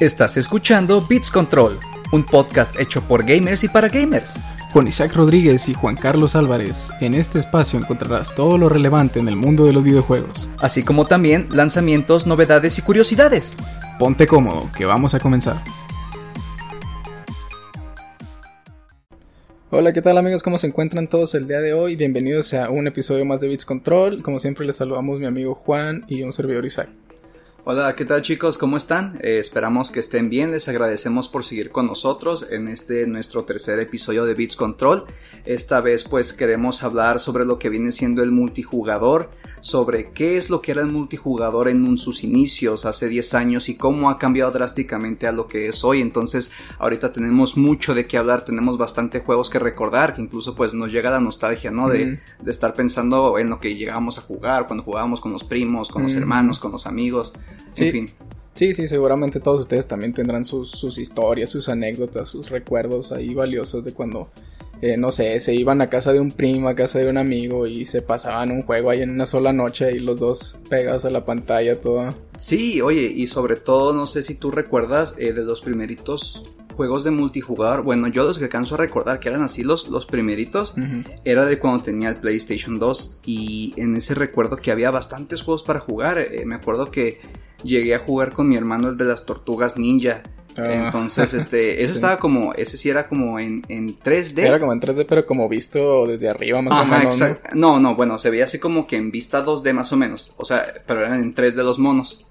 Estás escuchando Beats Control, un podcast hecho por gamers y para gamers. Con Isaac Rodríguez y Juan Carlos Álvarez, en este espacio encontrarás todo lo relevante en el mundo de los videojuegos. Así como también lanzamientos, novedades y curiosidades. Ponte cómodo, que vamos a comenzar. Hola, ¿qué tal amigos? ¿Cómo se encuentran todos el día de hoy? Bienvenidos a un episodio más de Beats Control. Como siempre les saludamos mi amigo Juan y un servidor Isaac. Hola, ¿qué tal chicos? ¿Cómo están? Eh, esperamos que estén bien. Les agradecemos por seguir con nosotros en este nuestro tercer episodio de Beats Control. Esta vez pues queremos hablar sobre lo que viene siendo el multijugador, sobre qué es lo que era el multijugador en sus inicios hace 10 años y cómo ha cambiado drásticamente a lo que es hoy. Entonces ahorita tenemos mucho de qué hablar, tenemos bastante juegos que recordar, que incluso pues nos llega la nostalgia, ¿no? De, de estar pensando en lo que llegábamos a jugar, cuando jugábamos con los primos, con los hermanos, con los amigos. Sí. En fin. Sí, sí, seguramente todos ustedes también tendrán sus, sus historias, sus anécdotas, sus recuerdos ahí valiosos de cuando, eh, no sé, se iban a casa de un primo, a casa de un amigo y se pasaban un juego ahí en una sola noche y los dos pegados a la pantalla, todo. Sí, oye, y sobre todo, no sé si tú recuerdas eh, de los primeritos juegos de multijugador. Bueno, yo los que alcanzo a recordar que eran así los, los primeritos, era de cuando tenía el PlayStation 2 y en ese recuerdo que había bastantes juegos para jugar. Eh, me acuerdo que llegué a jugar con mi hermano el de las tortugas ninja. Ah. Entonces, este, ese Sí. estaba como, ese sí era como en, en 3D. Era como en 3D, pero como visto desde arriba más o menos. ¿no? no, no, bueno, se veía así como que en vista 2D más o menos. O sea, pero eran en 3D los monos.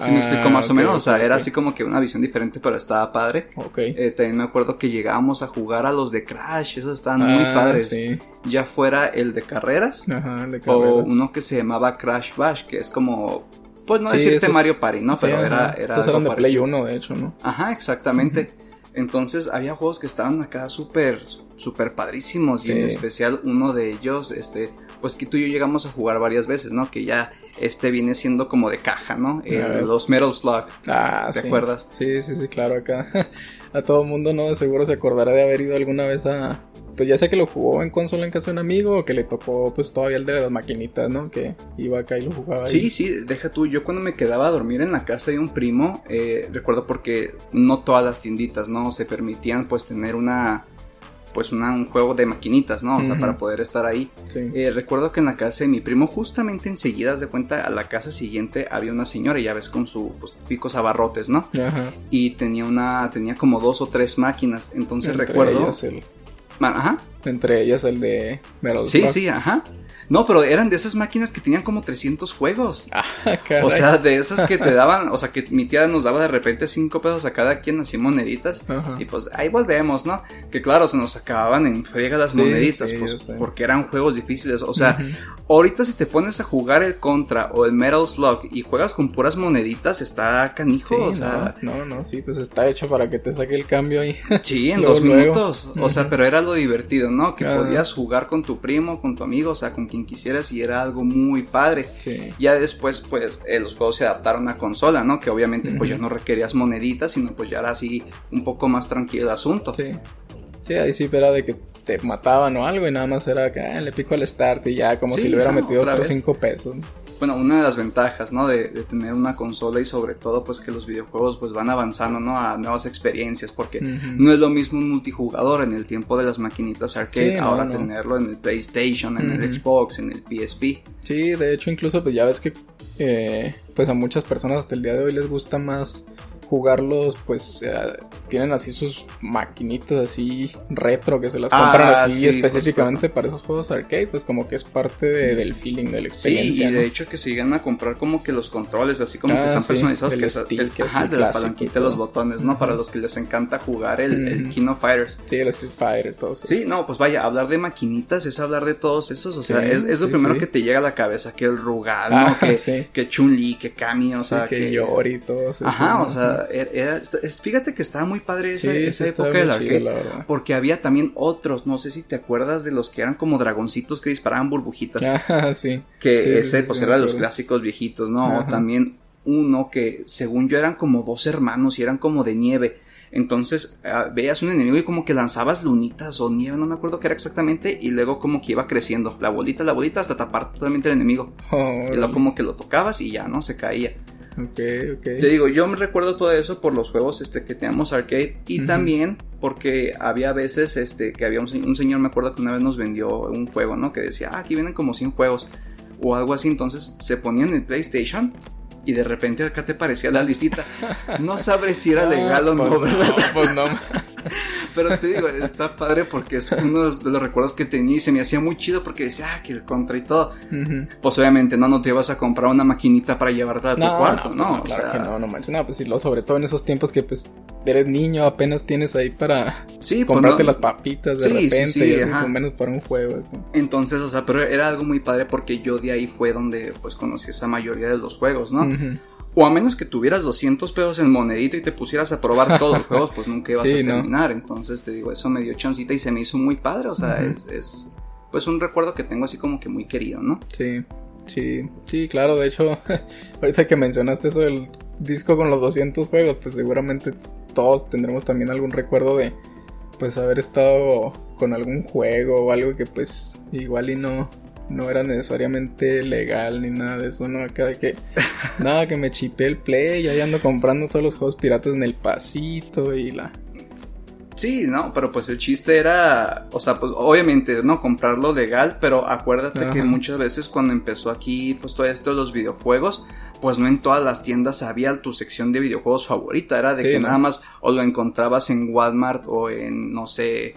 ¿Sí me Ah, explico más o menos? O sea, era así como que una visión diferente, pero estaba padre. Ok. Eh, también me acuerdo que llegábamos a jugar a los de Crash, esos estaban muy Ah, padres. Sí. Ya fuera el de carreras Ajá, el de o carreras. uno que se llamaba Crash Bash, que es como, pues no Sí, decirte esos- Mario Party, ¿no? Sí, Pero era, era Esos algo eran de Play parecido. 1, de hecho, ¿no? Ajá, exactamente. Entonces había juegos que estaban acá súper, súper padrísimos y en especial uno de ellos, este, pues que tú y yo llegamos a jugar varias veces, ¿no? Que ya este viene siendo como de caja, ¿no? Los Metal Slug. Ah, ¿Te sí. acuerdas? Sí, sí, sí, claro, acá. a todo mundo, ¿no? De seguro se acordará de haber ido alguna vez a. Pues ya sea que lo jugó en consola en casa de un amigo o que le tocó, pues todavía el de las maquinitas, ¿no? Que iba acá y lo jugaba. ahí. Sí, sí, deja tú. Yo cuando me quedaba a dormir en la casa de un primo, eh, recuerdo porque no todas las tienditas, ¿no? Se permitían pues tener una, pues una, un juego de maquinitas, ¿no? O sea, para poder estar ahí. Sí. Eh, recuerdo que en la casa de mi primo, justamente enseguida, de cuenta, a la casa siguiente había una señora, ya ves, con sus pues, típicos abarrotes, ¿no? Ajá. Y tenía una, tenía como dos o tres máquinas. Entonces Entre recuerdo. Ellas el, Ajá. entre ellas el de Metal Sí, sí, ajá. No, pero eran de esas máquinas que tenían como 300 juegos. Ah, caray. O sea, de esas que te daban, o sea, que mi tía nos daba de repente cinco pesos a cada quien, así moneditas. Y pues ahí volvemos, ¿no? Que claro, se nos acababan en friega las Sí, moneditas, sí, pues porque eran juegos difíciles. O sea, ahorita si te pones a jugar el Contra o el Metal Slug y juegas con puras moneditas, está canijo. Sí, o sea, no, no, no, sí, pues está hecho para que te saque el cambio ahí. sí, en Luego, dos luego. minutos. O sea, pero era lo divertido, ¿no? Que podías jugar con tu primo, con tu amigo, o sea, con quien quisieras y era algo muy padre. Sí. Ya después, pues, eh, los juegos se adaptaron a consola, ¿no? Que obviamente, pues, ya no requerías moneditas, sino pues ya era así un poco más tranquilo el asunto. Sí. Sí, ahí sí era de que te mataban o algo y nada más era que ah, le pico al start y ya como Sí, si le hubiera no, metido otros. 5 pesos. Bueno, una de las ventajas, ¿no? De, de tener una consola y sobre todo, pues, que los videojuegos, pues, van avanzando, ¿no? A nuevas experiencias, porque no es lo mismo un multijugador en el tiempo de las maquinitas arcade, Sí, no, ahora no. tenerlo en el PlayStation, en el. Xbox, en el PSP. Sí, de hecho incluso pues ya ves que eh, pues a muchas personas hasta el día de hoy les gusta más jugarlos pues eh, tienen así sus maquinitas así retro que se las Ah, compran así sí, por específicamente para esos juegos arcade pues como que es parte de- del feeling de la Sí, experiencia y ¿no? de hecho que se llegan a comprar como que los controles, así como Ah, que están sí, personalizados, que es el, así ajá, de la y palanquita de todo. los botones, ¿no? Para los que les encanta jugar el, Ujú. King of Fighters. sí el Street Fighter todo eso Sí, no, pues vaya, hablar de maquinitas es hablar de todos esos, o sea, Sí, es, es lo sí, primero sí. que te llega a la cabeza, que el Rugal, Ah, ¿no? Que, sí. que Chun-Li, que Kami, o Sí, sea, que, Yori y todo eso, Ajá, o sea, era, era- fíjate que estaba muy padre esa, Sí, época del arcade. chido. Porque había también otros, no sé si te acuerdas de los que eran como dragoncitos que disparaban burbujitas. Ah, sí. Que Sí, ese sí, pues era de los clásicos viejitos, ¿no? Ajá. también uno que según yo eran como dos hermanos y eran como de nieve. Entonces ah, veías un enemigo y como que lanzabas lunitas o nieve, no me acuerdo qué era exactamente, y luego como que iba creciendo, la bolita, la bolita, hasta tapar totalmente el enemigo. Oh, Y luego como que lo tocabas y ya, ¿no? Se caía. Ok, ok. Te digo, yo me recuerdo todo eso por los juegos este, que teníamos arcade y también porque había veces este, que había un, se- un señor, me acuerdo que una vez nos vendió un juego, ¿no? Que decía, ah, aquí vienen como 100 juegos o algo así, entonces se ponía en el PlayStation y de repente acá te parecía la listita. No sabré si era legal o Ah, no, pues ¿verdad? pues no. Pero te digo, está padre porque es uno de los recuerdos que tenía y se me hacía muy chido porque decía, ah, que el contra y todo. Pues obviamente, no, no te ibas a comprar una maquinita para llevarla a tu cuarto, pues ¿no? O sea, que no, no manches. No, pues sí, sobre todo en esos tiempos que pues eres niño, apenas tienes ahí para sí, pues, comprarte no- las papitas de Sí, repente sí, y eso, menos para un juego. ¿no? Entonces, o sea, pero era algo muy padre porque yo de ahí fue donde pues conocí esa mayoría de los juegos, ¿no? Ujú. O a menos que tuvieras 200 pesos en monedita y te pusieras a probar todos los juegos, pues nunca ibas Sí, a no. terminar. Entonces, te digo, eso me dio chancita y se me hizo muy padre, o sea, Ujú. es, es pues un recuerdo que tengo así como que muy querido, ¿no? Sí, sí, sí, claro. De hecho, ahorita que mencionaste eso del disco con los 200 juegos, pues seguramente todos tendremos también algún recuerdo de pues haber estado con algún juego o algo que pues igual y no no era necesariamente legal ni nada de eso, ¿no? Acá de que nada que me chipé el play y ahí ando comprando todos los juegos piratas en el pasito y la Sí, no, pero pues el chiste era, o sea, pues obviamente, ¿no? Comprarlo legal, pero acuérdate que muchas veces cuando empezó aquí, pues todo esto de los videojuegos, pues no en todas las tiendas había tu sección de videojuegos favorita, era de Sí, que ¿no? nada más o lo encontrabas en Walmart o en, no sé,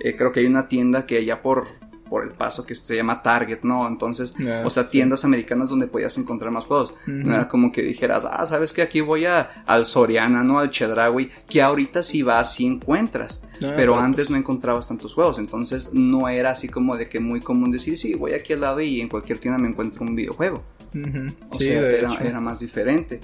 eh, creo que hay una tienda que allá por, por el paso que se llama Target, ¿no? Entonces, Ah, o sea, sí. tiendas americanas donde podías encontrar más juegos. No era como que dijeras, ah, sabes que aquí voy a, al Soriana, ¿no? Al Chedraui, que ahorita sí vas y encuentras. Ah, pero antes pues, no encontrabas tantos juegos, entonces no era así como de que muy común decir, sí, voy aquí al lado y en cualquier tienda me encuentro un videojuego. O Sí, sea, era más diferente.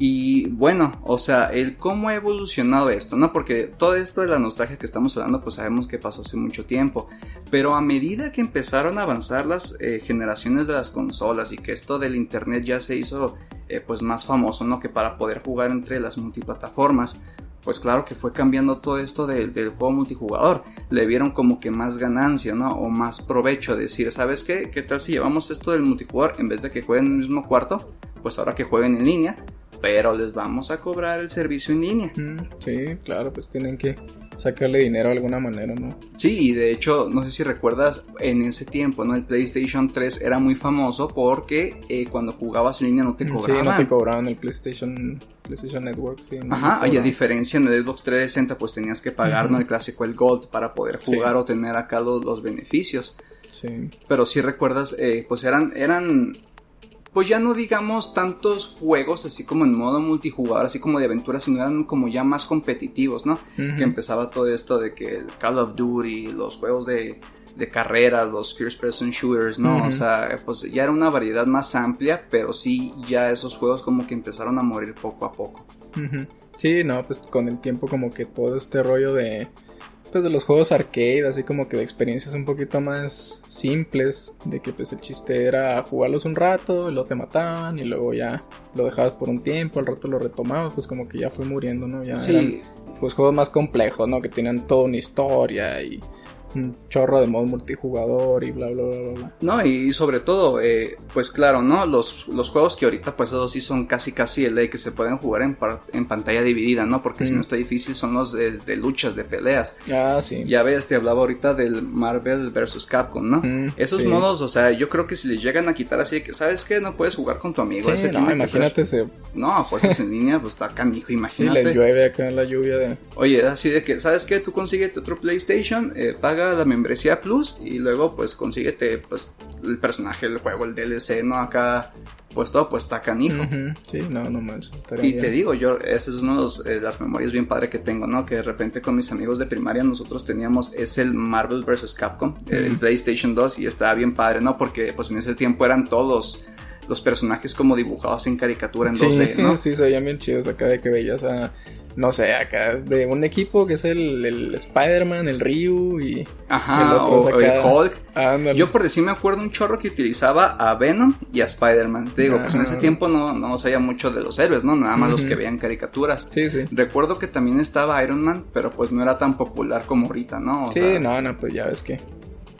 Y bueno, o sea, el cómo ha evolucionado esto, ¿no? Porque todo esto de la nostalgia que estamos hablando, pues sabemos que pasó hace mucho tiempo. Pero a medida que empezaron a avanzar las eh, generaciones de las consolas y que esto del internet ya se hizo eh, pues más famoso, ¿no? Que para poder jugar entre las multiplataformas, pues claro que fue cambiando todo esto de- del juego multijugador. Le vieron como que más ganancia, ¿no? O más provecho. Decir, ¿sabes qué? ¿Qué tal si llevamos esto del multijugador en vez de que jueguen en el mismo cuarto? Pues ahora que jueguen en línea, pero les vamos a cobrar el servicio en línea. Mm, Sí, claro, pues tienen que sacarle dinero de alguna manera, ¿no? Sí, y de hecho, no sé si recuerdas, en ese tiempo, ¿no? El PlayStation 3 era muy famoso porque eh, cuando jugabas en línea no te Mm, cobraban. Sí, no te cobraban el PlayStation, PlayStation Network. Sí, no Ajá, y a diferencia en el Xbox 360 pues tenías que pagar, ¿no? El clásico, el Gold, para poder Sí. jugar o tener acá los, los beneficios. Sí, Pero si recuerdas, eh, pues eran, eran, pues ya no digamos tantos juegos así como en modo multijugador, así como de aventura, sino eran como ya más competitivos, ¿no? Que empezaba todo esto de que el Call of Duty, los juegos de, de carreras, los first person shooters, ¿no? O sea, pues ya era una variedad más amplia, pero sí ya esos juegos como que empezaron a morir poco a poco. Sí, no, pues con el tiempo como que todo este rollo de pues de los juegos arcade, así como que de experiencias un poquito más simples, de que pues el chiste era jugarlos un rato, y luego te mataban y luego ya lo dejabas por un tiempo, al rato lo retomabas, pues como que ya fue muriendo, ¿no? Ya eran, Sí, pues juegos más complejos, ¿no? Que tenían toda una historia y un chorro de modo multijugador y bla bla bla bla. bla. No, y sobre todo, eh, pues claro, ¿no? Los, los juegos que ahorita, pues esos sí son casi casi el de que se pueden jugar en, en pantalla dividida, ¿no? Porque si no está difícil son los de, de luchas, de peleas. Ah, sí. Ya ves, te hablaba ahorita del Marvel vs. Capcom, ¿no? Mm, Esos sí. modos, o sea, yo creo que si les llegan a quitar así de que, ¿sabes qué? No puedes jugar con tu amigo. Sí, ese no, imagínate, se, ser- No, pues es en línea, pues está canijo, sí, imagínate. le llueve acá en la lluvia de... Oye, así de que, ¿sabes qué? Tú consíguete otro PlayStation, eh, paga la membresía Plus y luego pues consíguete pues el personaje del juego, el DLC, ¿no? Acá pues todo pues está canijo. Sí, no, no manches, Y bien. te digo, yo, esa es una de eh, las memorias bien padre que tengo, ¿no? Que de repente con mis amigos de primaria nosotros teníamos, es el Marvel vs. Capcom, el. PlayStation 2 y estaba bien padre, ¿no? Porque pues en ese tiempo eran todos los personajes como dibujados en caricatura en Sí, 2D, ¿no? sí, se veían bien chidos acá de que veías a, no sé, acá de un equipo que es el, el Spider-Man, el Ryu y... Ajá, El otro o, el. Hulk. Yo por decir me acuerdo un chorro que utilizaba a Venom y a Spider-Man. Te digo, pues en ese Ajá. tiempo no, no sabía mucho de los héroes, ¿no? Nada más los que veían caricaturas. Sí, sí. Recuerdo que también estaba Iron Man, pero pues no era tan popular como ahorita, ¿no? O Sí, sea, no, no, pues ya ves que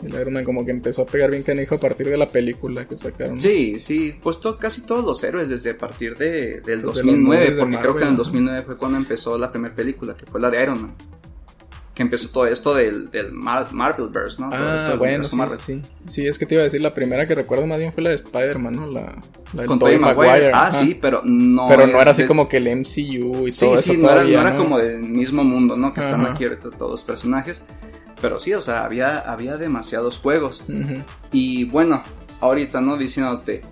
el Iron Man como que empezó a pegar bien canijo a partir de la película que sacaron. Sí, sí, pues casi todos los héroes desde a partir de, del 2009, pues porque creo que en el 2009 fue cuando empezó la primera película, que fue la de Iron Man que empezó todo esto del, del Marvelverse, ¿no? Ah, bueno, sí, sí, sí. es que te iba a decir, la primera que recuerdo más bien fue la de Spider-Man, ¿no? La, la Con Tobey Maguire. Ah, sí, pero no Pero no era así como que el MCU y todo eso Sí, sí, no, era, no era como del mismo mundo, ¿no? Que están aquí ahorita todos los personajes. Pero sí, o sea, había, había demasiados juegos. Y bueno, ahorita, ¿no? Diciéndote,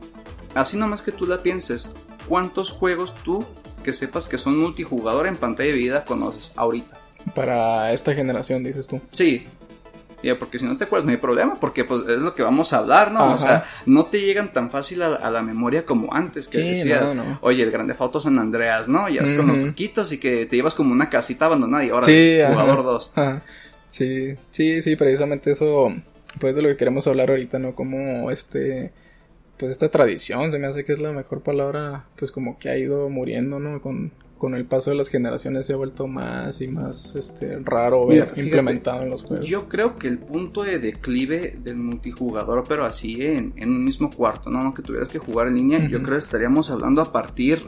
así nomás que tú la pienses, ¿cuántos juegos tú que sepas que son multijugador en pantalla de vida conoces ahorita? para esta generación, dices tú. Sí. Ya, porque si no te acuerdas, no hay problema, porque pues es lo que vamos a hablar, ¿no? O sea, no te llegan tan fácil a, la memoria como antes, que decías, oye, el Grande Foto San Andreas, ¿no? Ya es con los truquitos y que te llevas como una casita abandonada y ahora sí, jugador 2. Sí, sí, sí, precisamente eso, pues de lo que queremos hablar ahorita, ¿no? Como este, pues esta tradición, se me hace que es la mejor palabra, pues como que ha ido muriendo, ¿no? Con, con el paso de las generaciones se ha vuelto más y más este, raro ver implementado en los juegos. Yo creo que el punto de declive del multijugador, pero así en, un mismo cuarto, ¿no? Que tuvieras que jugar en línea, yo creo que estaríamos hablando a partir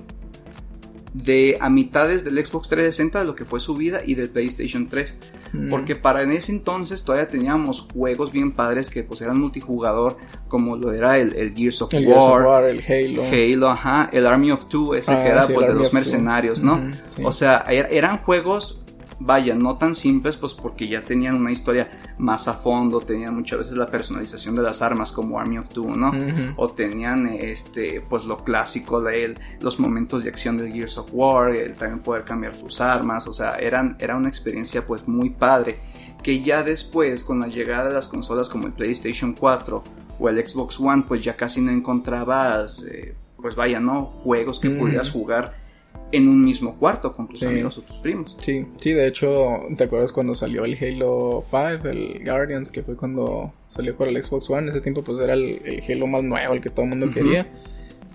de a mitades del Xbox 360 de lo que fue su vida y del PlayStation 3. Mm. Porque para en ese entonces todavía teníamos juegos bien padres que pues eran multijugador, como lo era el, Gears, of, War, el Halo. Halo, ajá, el Army of Two, ese ah, que era pues de los mercenarios, ¿no? O sea, er, eran juegos vaya, no tan simples, pues porque ya tenían una historia más a fondo, tenían muchas veces la personalización de las armas como Army of Two, ¿no? O tenían este, pues lo clásico de él, los momentos de acción del Gears of War, el también poder cambiar tus armas, o sea, eran, era una experiencia pues muy padre, que ya después con la llegada de las consolas como el PlayStation 4 o el Xbox One, pues ya casi no encontrabas, eh, pues vaya, ¿no? Juegos que pudieras jugar en un mismo cuarto con tus amigos o tus primos. Sí, sí, de hecho, ¿te acuerdas cuando salió el Halo 5, el Guardians, que fue cuando salió por el Xbox One? En ese tiempo pues era el, Halo más nuevo, el que todo el mundo quería.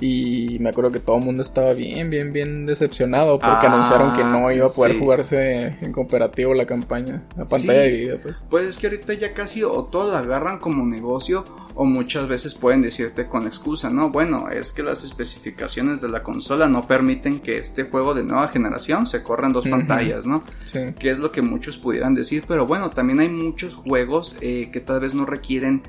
Y me acuerdo que todo el mundo estaba bien, bien, bien decepcionado porque anunciaron que no iba a poder jugarse en cooperativo la campaña, la pantalla de vida, pues. Pues es que ahorita ya casi o todo la agarran como negocio o muchas veces pueden decirte con excusa, no, bueno, es que las especificaciones de la consola no permiten que este juego de nueva generación se corra en dos pantallas, ¿no? Sí. Que es lo que muchos pudieran decir, pero bueno, también hay muchos juegos eh, que tal vez no requieren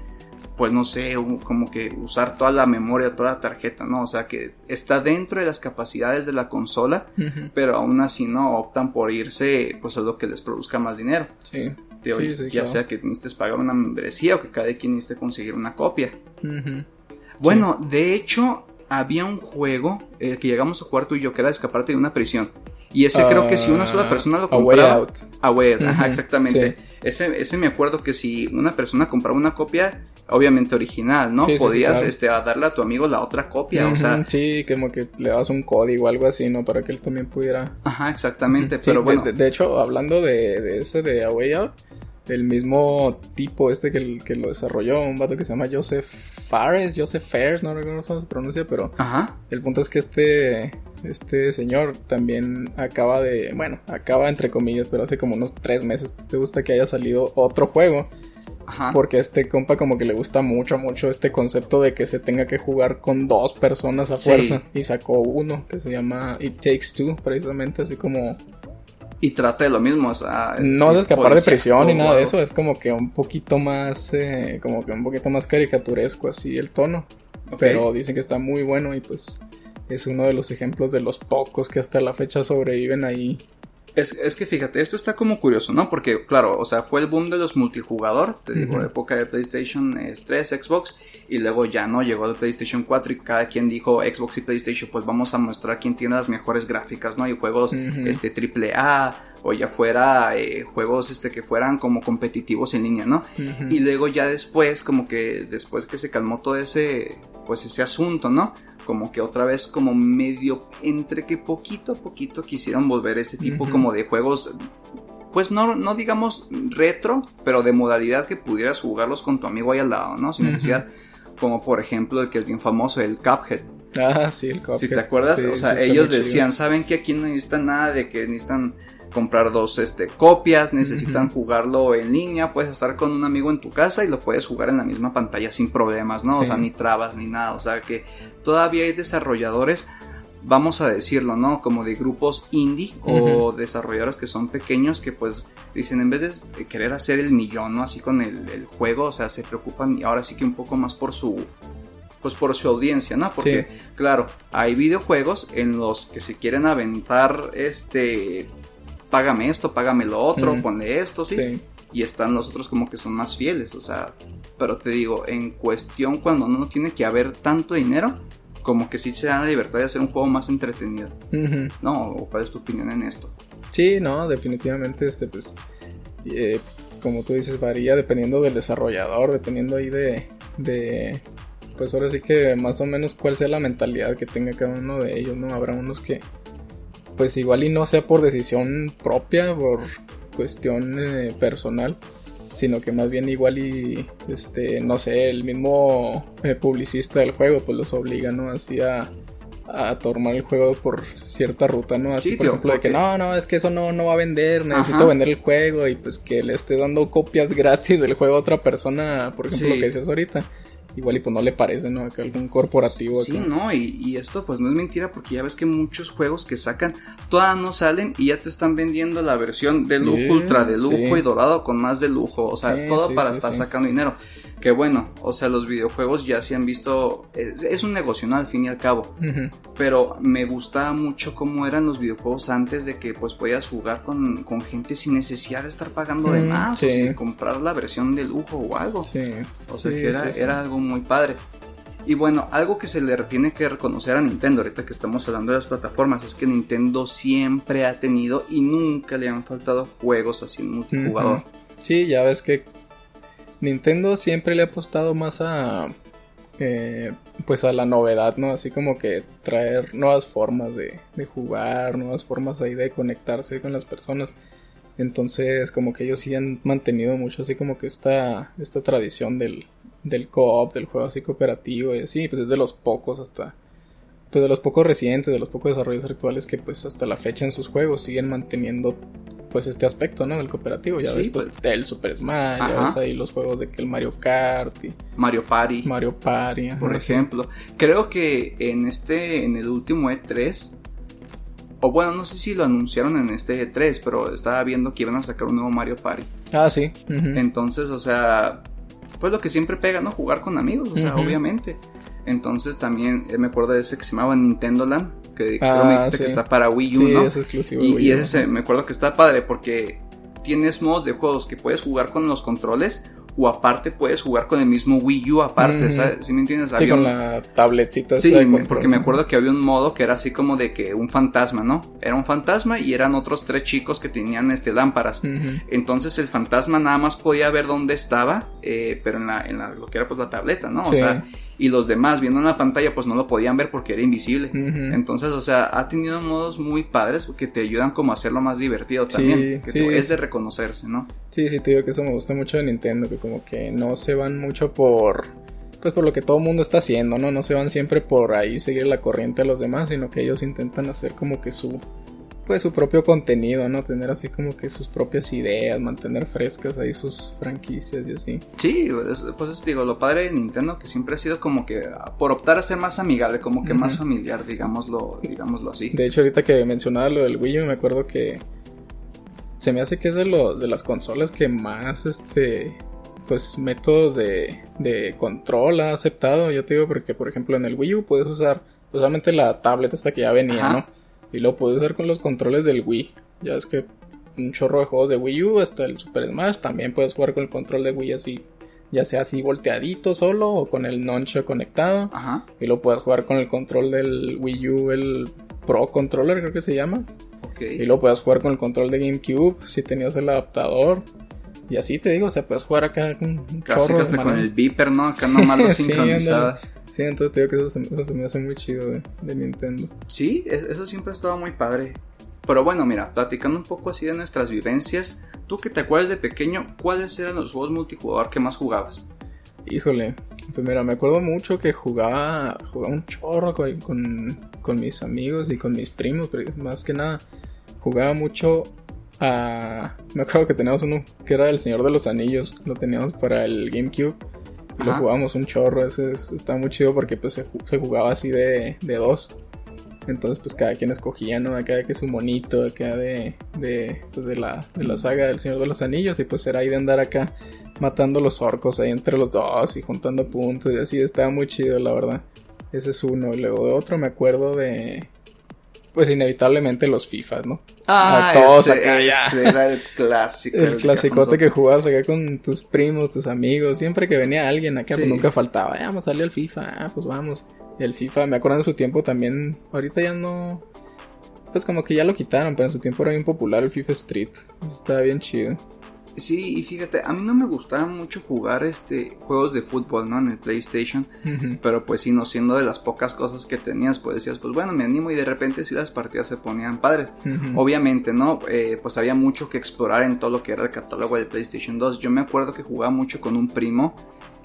pues no sé, como que usar toda la memoria, toda la tarjeta, ¿no? O sea, que está dentro de las capacidades de la consola, pero aún así no optan por irse, pues a lo que les produzca más dinero. Sí. ya sea que necesites pagar una membresía o que cada quien necesite conseguir una copia. Bueno, de hecho, había un juego eh, que llegamos a jugar tú y yo que era escaparte de una prisión. Y ese creo que si una sola ah, persona lo compraba. A Way Out. A Way Out, ajá, exactamente. Ese, ese me acuerdo que si una persona compraba una copia, obviamente original, ¿no? Podías este, darle a tu amigo la otra copia, o sea. Sí, como que le das un código o algo así, ¿no? Para que él también pudiera. Ajá, exactamente, pero bueno. De, hecho, hablando de, de ese de A Way Out, el mismo tipo este que, que lo desarrolló, un vato que se llama Joseph Fares, Joseph Fares, no recuerdo cómo se pronuncia, pero Ajá. el punto es que este este señor también acaba de, bueno, acaba entre comillas, pero hace como unos tres meses te gusta que haya salido otro juego. Ajá. Porque este compa como que le gusta mucho, mucho este concepto de que se tenga que jugar con dos personas a fuerza. Y sacó uno que se llama It Takes Two, precisamente así como... Y trata de lo mismo, o sea... No de escapar de prisión ni nada de eso, es como que un poquito más, eh, como que un poquito más caricaturesco así el tono. Pero dicen que está muy bueno y pues es uno de los ejemplos de los pocos que hasta la fecha sobreviven ahí. Es, que fíjate, esto está como curioso, ¿no? Porque, claro, o sea, fue el boom de los multijugador, te digo, época de PlayStation 3, eh, Xbox, y luego ya no llegó el PlayStation 4 y cada quien dijo Xbox y PlayStation, pues vamos a mostrar quién tiene las mejores gráficas, ¿no? Y juegos este triple A o ya fuera eh, juegos este que fueran como competitivos en línea, ¿no? Y luego ya después, como que después que se calmó todo ese, pues ese asunto, ¿no? como que otra vez como medio entre que poquito a poquito quisieron volver ese tipo como de juegos pues no, no digamos retro, pero de modalidad que pudieras jugarlos con tu amigo ahí al lado, ¿no? Sin necesidad, como por ejemplo el que es bien famoso, el Cuphead. Ah, sí, el Cuphead. Si te acuerdas, o sea, ellos decían, ¿saben que aquí no necesitan nada de que necesitan comprar dos este, copias, necesitan jugarlo en línea, puedes estar con un amigo en tu casa y lo puedes jugar en la misma pantalla sin problemas, ¿no? O sea, ni trabas ni nada, o sea que todavía hay desarrolladores vamos a decirlo, ¿no? Como de grupos indie o desarrolladores que son pequeños que pues dicen en vez de querer hacer el millón, ¿no? Así con el, juego, o sea, se preocupan y ahora sí que un poco más por su pues por su audiencia, ¿no? Porque claro, hay videojuegos en los que se quieren aventar este págame esto, págame lo otro, ponle esto, ¿sí? Y están los otros como que son más fieles, o sea, pero te digo, en cuestión cuando no tiene que haber tanto dinero, como que sí se da la libertad de hacer un juego más entretenido. ¿No? ¿Cuál es tu opinión en esto? Sí, no, definitivamente, este, pues, eh, como tú dices, varía dependiendo del desarrollador, dependiendo ahí de, de, pues ahora sí que más o menos cuál sea la mentalidad que tenga cada uno de ellos, ¿no? Habrá unos que, pues igual y no sea por decisión propia, por cuestión eh, personal, sino que más bien igual y este no sé el mismo eh, publicista del juego pues los obliga no así a, tomar el juego por cierta ruta no así por ejemplo de que no no es que eso no, no va a vender necesito vender el juego y pues que le esté dando copias gratis del juego a otra persona por ejemplo lo que decías ahorita igual y pues no le parece, ¿no? Algún corporativo. Sí, no, y, esto pues no es mentira porque ya ves que muchos juegos que sacan todas no salen y ya te están vendiendo la versión de lujo, ultra de lujo y dorado con más de lujo, o sea, todo para estar sacando dinero. Que bueno, o sea, los videojuegos ya se han visto, es, un negocio, ¿no? Al fin y al cabo. Pero me gustaba mucho cómo eran los videojuegos antes de que pues podías jugar con, gente sin necesidad de estar pagando de más o sin comprar la versión de lujo o algo. Sí. O sea, que era, era algo muy padre. Y bueno, algo que se le tiene que reconocer a Nintendo, ahorita que estamos hablando de las plataformas, es que Nintendo siempre ha tenido y nunca le han faltado juegos así en multijugador. Sí, ya ves que Nintendo siempre le ha apostado más a eh, pues a la novedad, ¿no? Así como que traer nuevas formas de, jugar, nuevas formas ahí de conectarse con las personas. Entonces, como que ellos sí han mantenido mucho así como que esta, esta tradición del, del co-op, del juego así cooperativo y así, pues es de los pocos hasta pues de los pocos recientes, de los pocos desarrollos actuales que pues hasta la fecha en sus juegos siguen manteniendo pues este aspecto, ¿no? Del cooperativo. Ya ves, pues, pues, el Super Smash, ya ves ahí los juegos de que el Mario Kart y Mario Party. Mario Party, por ejemplo. Creo que en este, en el último E3, o bueno, no sé si lo anunciaron en este E3, pero estaba viendo que iban a sacar un nuevo Mario Party. Ah, sí. Entonces, o sea, pues lo que siempre pega, ¿no? Jugar con amigos, o sea, obviamente. Entonces también eh, me acuerdo de ese que se llamaba Nintendo Land que creo me ah, dijiste que está para Wii U, sí, Es exclusivo y, y ese me acuerdo que está padre porque tienes modos de juegos que puedes jugar con los controles o aparte puedes jugar con el mismo Wii U aparte, ¿sabes? ¿Sí me entiendes? Sí, con la tabletcita. Sí, porque me acuerdo que había un modo que era así como de que un fantasma, ¿no? Era un fantasma y eran otros tres chicos que tenían este lámparas. Entonces el fantasma nada más podía ver dónde estaba, eh, pero en la, en la, lo que era pues la tableta, ¿no? O sea, y los demás viendo en la pantalla pues no lo podían ver porque era invisible. Entonces, o sea, ha tenido modos muy padres que te ayudan como a hacerlo más divertido también, que es de reconocerse, ¿no? Sí, sí, te digo que eso me gusta mucho de Nintendo, que como que no se van mucho por pues por lo que todo el mundo está haciendo, ¿no? No se van siempre por ahí seguir la corriente a los demás, sino que ellos intentan hacer como que su pues su propio contenido, ¿no? Tener así como que sus propias ideas, mantener frescas ahí sus franquicias y así. Sí, pues, pues digo, lo padre de Nintendo que siempre ha sido como que por optar a ser más amigable, como que más familiar, digámoslo, digámoslo así. De hecho, ahorita que mencionaba lo del Wii U, me acuerdo que se me hace que es de, lo, de las consolas que más, este, pues métodos de, de control ha aceptado, yo te digo, porque por ejemplo en el Wii U puedes usar pues, solamente la tablet hasta que ya venía, ¿no? Y lo puedes usar con los controles del Wii. Ya es que un chorro de juegos de Wii U, hasta el Super Smash, también puedes jugar con el control de Wii así, ya sea así volteadito solo o con el noncho conectado. Ajá. Y lo puedes jugar con el control del Wii U, el Pro Controller creo que se llama. Okay. Y lo puedes jugar con el control de GameCube si tenías el adaptador. Y así te digo, o sea, puedes jugar acá con un Casi chorro hasta con el Viper, ¿no? Acá nomás lo sincronizadas. Sí, entonces te digo que eso se, me hace muy chido de, Nintendo. Sí, eso siempre ha estado muy padre. Pero bueno, mira, platicando un poco así de nuestras vivencias, tú que te acuerdas de pequeño, ¿cuáles eran los juegos multijugador que más jugabas? Híjole, pues mira, me acuerdo mucho que jugaba, jugaba un chorro con, con, mis amigos y con mis primos, pero más que nada jugaba mucho a... Me acuerdo que teníamos uno que era El Señor de los Anillos, lo teníamos para el GameCube. Y lo Ajá. jugábamos un chorro, ese es- está muy chido porque pues se jugaba así de, de dos. Entonces pues cada quien escogía, ¿no? Acá que su monito, acá de, de, pues, de, la, de la saga del Señor de los Anillos. Y pues era ahí de andar acá matando los orcos ahí entre los dos y juntando puntos y así. Estaba muy chido, la verdad. Ese es uno. Y luego de otro me acuerdo de... Pues inevitablemente los FIFAs, ¿no? Ah, A todos ese, acá ya. ese era el clásico. El clasicote que jugabas acá con tus primos, tus amigos. Siempre que venía alguien acá, Sí. pues nunca faltaba. "Ah, vamos a darle al FIFA. Ah, pues vamos. El FIFA, me acuerdo en su tiempo también. Ahorita ya no. Pues como que ya lo quitaron, pero en su tiempo era bien popular el FIFA Street. Estaba bien chido. Sí, y fíjate, a mí no me gustaba mucho jugar este juegos de fútbol, ¿no? En el PlayStation. Ujú. Pero pues sí, no siendo de las pocas cosas que tenías, pues decías, pues bueno, me animo y de repente sí las partidas se ponían padres. Obviamente, ¿no? Eh, pues había mucho que explorar en todo lo que era el catálogo del PlayStation 2. Yo me acuerdo que jugaba mucho con un primo